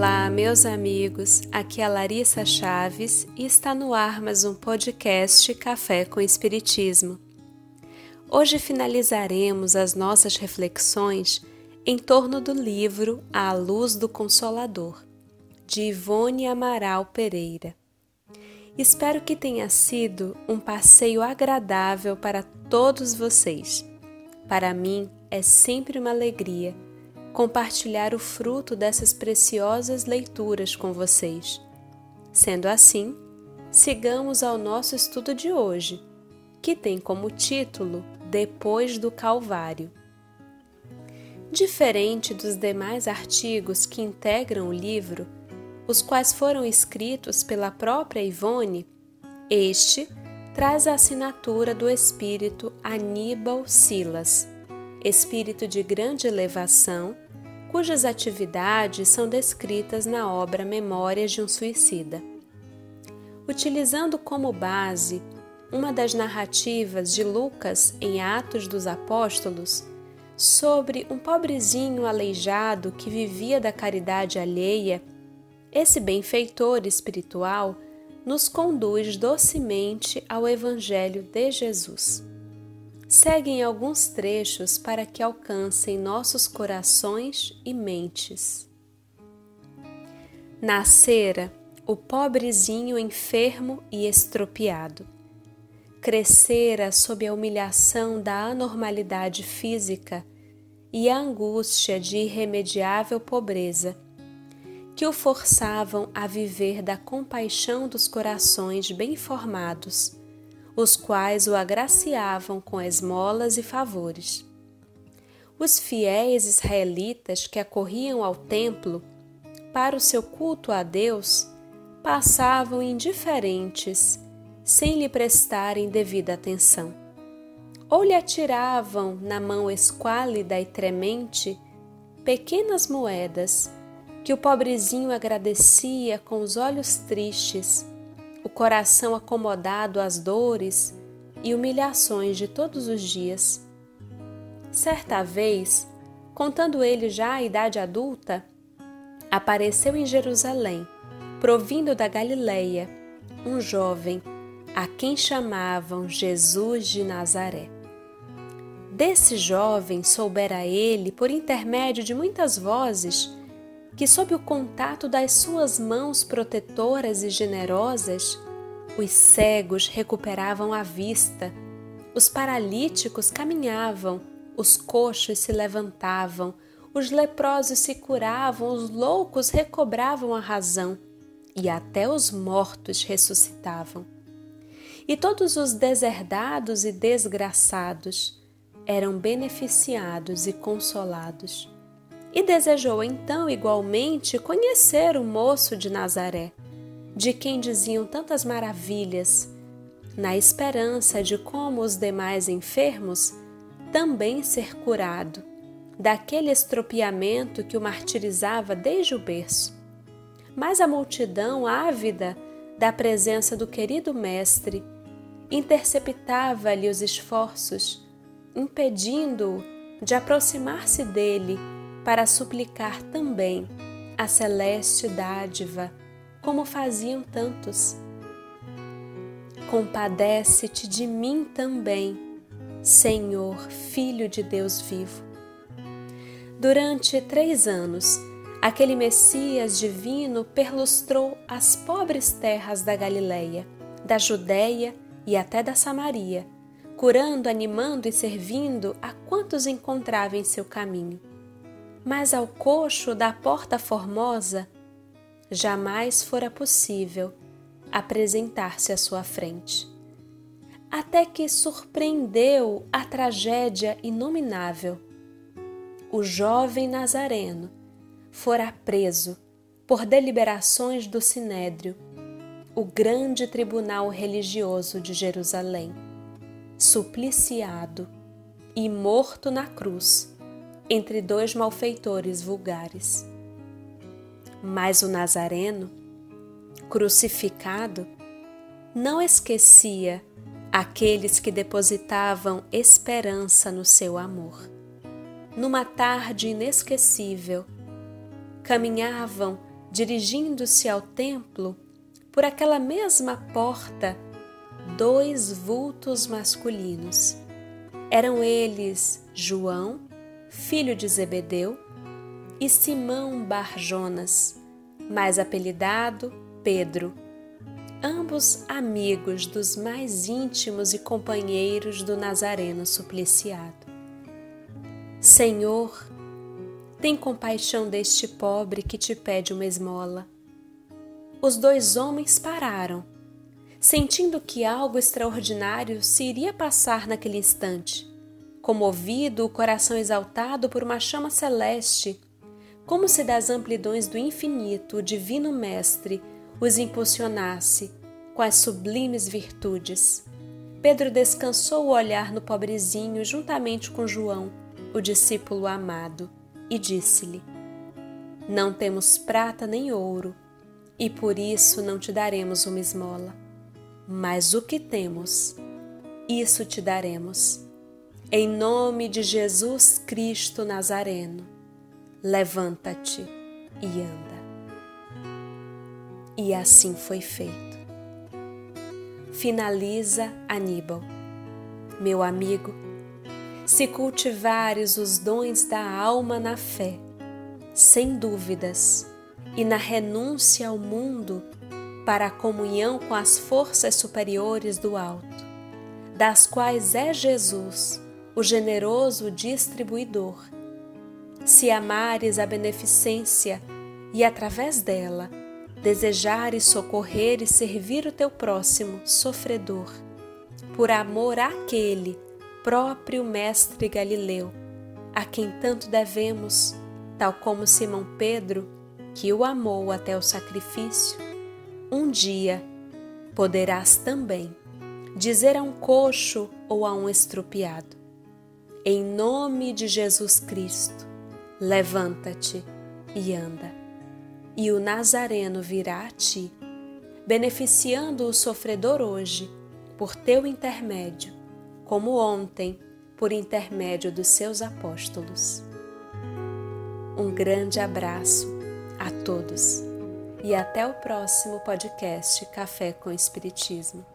Olá, meus amigos. Aqui é Larissa Chaves e está no ar mais um podcast Café com Espiritismo. Hoje finalizaremos as nossas reflexões em torno do livro A Luz do Consolador, de Ivone Amaral Pereira. Espero que tenha sido um passeio agradável para todos vocês. Para mim é sempre uma alegria compartilhar o fruto dessas preciosas leituras com vocês. Sendo assim, sigamos ao nosso estudo de hoje, que tem como título Depois do Calvário. Diferente dos demais artigos que integram o livro, os quais foram escritos pela própria Ivone, este traz a assinatura do espírito Aníbal Silas espírito de grande elevação, cujas atividades são descritas na obra Memórias de um Suicida. Utilizando como base uma das narrativas de Lucas em Atos dos Apóstolos, sobre um pobrezinho aleijado que vivia da caridade alheia, esse benfeitor espiritual nos conduz docemente ao Evangelho de Jesus seguem alguns trechos para que alcancem nossos corações e mentes. Nascera o pobrezinho enfermo e estropiado. Crescera sob a humilhação da anormalidade física e a angústia de irremediável pobreza, que o forçavam a viver da compaixão dos corações bem formados os quais o agraciavam com esmolas e favores. Os fiéis israelitas que acorriam ao templo para o seu culto a Deus passavam indiferentes, sem lhe prestarem devida atenção. Ou lhe atiravam na mão esquálida e tremente pequenas moedas que o pobrezinho agradecia com os olhos tristes o coração acomodado às dores e humilhações de todos os dias. Certa vez, contando ele já a idade adulta, apareceu em Jerusalém, provindo da Galileia, um jovem a quem chamavam Jesus de Nazaré. Desse jovem soubera ele, por intermédio de muitas vozes, que, sob o contato das suas mãos protetoras e generosas, os cegos recuperavam a vista, os paralíticos caminhavam, os coxos se levantavam, os leprosos se curavam, os loucos recobravam a razão e até os mortos ressuscitavam. E todos os deserdados e desgraçados eram beneficiados e consolados e desejou então igualmente conhecer o moço de Nazaré, de quem diziam tantas maravilhas, na esperança de, como os demais enfermos, também ser curado daquele estropiamento que o martirizava desde o berço. Mas a multidão, ávida da presença do querido Mestre, interceptava-lhe os esforços, impedindo-o de aproximar-se dele para suplicar também a celeste dádiva, como faziam tantos. Compadece-te de mim também, Senhor, Filho de Deus vivo. Durante três anos, aquele Messias divino perlustrou as pobres terras da Galileia, da Judéia e até da Samaria, curando, animando e servindo a quantos encontrava em seu caminho mas ao coxo da Porta Formosa jamais fora possível apresentar-se à sua frente. Até que surpreendeu a tragédia inominável. O jovem Nazareno fora preso por deliberações do Sinédrio, o grande tribunal religioso de Jerusalém, supliciado e morto na cruz entre dois malfeitores vulgares. Mas o Nazareno, crucificado, não esquecia aqueles que depositavam esperança no seu amor. Numa tarde inesquecível, caminhavam dirigindo-se ao templo, por aquela mesma porta, dois vultos masculinos. Eram eles João, filho de Zebedeu, e Simão Barjonas, mais apelidado Pedro, ambos amigos dos mais íntimos e companheiros do Nazareno supliciado. Senhor, tem compaixão deste pobre que te pede uma esmola. Os dois homens pararam, sentindo que algo extraordinário se iria passar naquele instante. Comovido, o coração exaltado por uma chama celeste, como se das amplidões do infinito o Divino Mestre os impulsionasse com as sublimes virtudes. Pedro descansou o olhar no pobrezinho juntamente com João, o discípulo amado e disse-lhe: Não temos prata nem ouro, e por isso não te daremos uma esmola. Mas o que temos, isso te daremos. Em nome de Jesus Cristo Nazareno, levanta-te e anda. E assim foi feito. Finaliza Aníbal. Meu amigo, se cultivares os dons da alma na fé, sem dúvidas, e na renúncia ao mundo para a comunhão com as forças superiores do alto, das quais é Jesus, o generoso distribuidor. Se amares a beneficência e através dela desejares socorrer e servir o teu próximo sofredor, por amor àquele próprio Mestre Galileu, a quem tanto devemos, tal como Simão Pedro, que o amou até o sacrifício, um dia poderás também dizer a um coxo ou a um estrupiado: Em nome de Jesus Cristo, levanta-te e anda. E o Nazareno virá a ti, beneficiando o sofredor hoje, por teu intermédio como ontem, por intermédio dos seus apóstolos. Um grande abraço a todos e até o próximo podcast Café com Espiritismo.